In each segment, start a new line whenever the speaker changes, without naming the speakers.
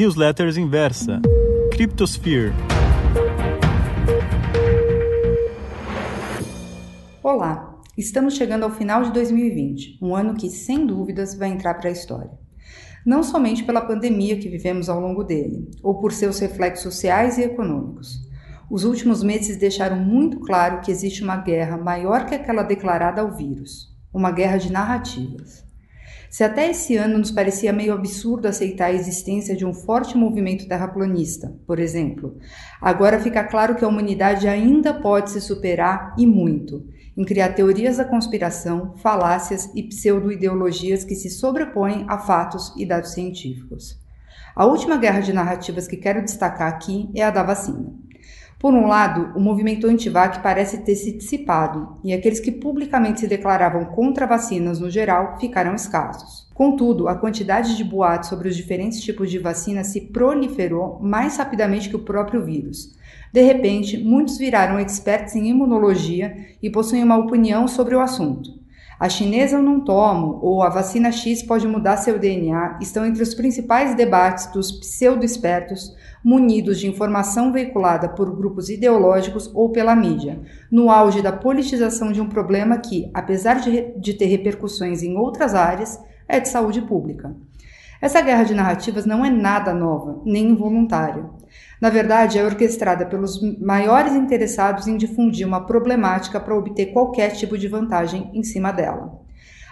Newsletters Inversa, Cryptosphere.
Olá, estamos chegando ao final de 2020, um ano que, sem dúvidas, vai entrar para a história. Não somente pela pandemia que vivemos ao longo dele, ou por seus reflexos sociais e econômicos. Os últimos meses deixaram muito claro que existe uma guerra maior que aquela declarada ao vírus uma guerra de narrativas. Se até esse ano nos parecia meio absurdo aceitar a existência de um forte movimento terraplanista, por exemplo, agora fica claro que a humanidade ainda pode se superar e muito em criar teorias da conspiração, falácias e pseudo-ideologias que se sobrepõem a fatos e dados científicos. A última guerra de narrativas que quero destacar aqui é a da vacina. Por um lado, o movimento anti-vac parece ter se dissipado e aqueles que publicamente se declaravam contra vacinas no geral ficaram escassos. Contudo, a quantidade de boatos sobre os diferentes tipos de vacina se proliferou mais rapidamente que o próprio vírus. De repente, muitos viraram expertos em imunologia e possuem uma opinião sobre o assunto. A chinesa eu não tomo ou a vacina X pode mudar seu DNA estão entre os principais debates dos pseudo-espertos munidos de informação veiculada por grupos ideológicos ou pela mídia, no auge da politização de um problema que, apesar de, de ter repercussões em outras áreas, é de saúde pública. Essa guerra de narrativas não é nada nova, nem involuntária. Na verdade, é orquestrada pelos maiores interessados em difundir uma problemática para obter qualquer tipo de vantagem em cima dela.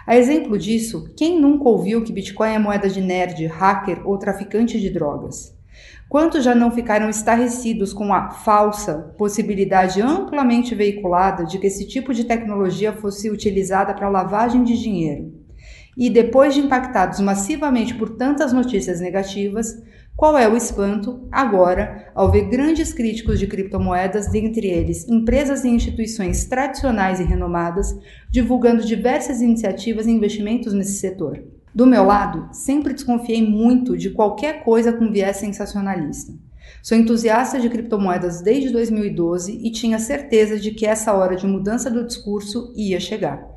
A exemplo disso, quem nunca ouviu que Bitcoin é moeda de nerd, hacker ou traficante de drogas? Quantos já não ficaram estarrecidos com a falsa possibilidade amplamente veiculada de que esse tipo de tecnologia fosse utilizada para lavagem de dinheiro? E depois de impactados massivamente por tantas notícias negativas, qual é o espanto agora ao ver grandes críticos de criptomoedas, dentre eles empresas e instituições tradicionais e renomadas, divulgando diversas iniciativas e investimentos nesse setor? Do meu lado, sempre desconfiei muito de qualquer coisa com viés sensacionalista. Sou entusiasta de criptomoedas desde 2012 e tinha certeza de que essa hora de mudança do discurso ia chegar.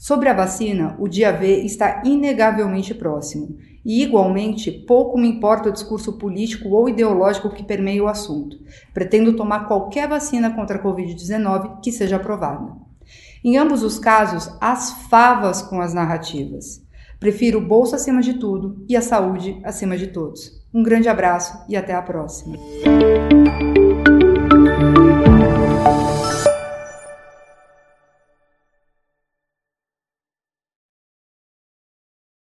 Sobre a vacina, o dia V está inegavelmente próximo e, igualmente, pouco me importa o discurso político ou ideológico que permeia o assunto. Pretendo tomar qualquer vacina contra a Covid-19 que seja aprovada. Em ambos os casos, as favas com as narrativas. Prefiro o bolso acima de tudo e a saúde acima de todos. Um grande abraço e até a próxima.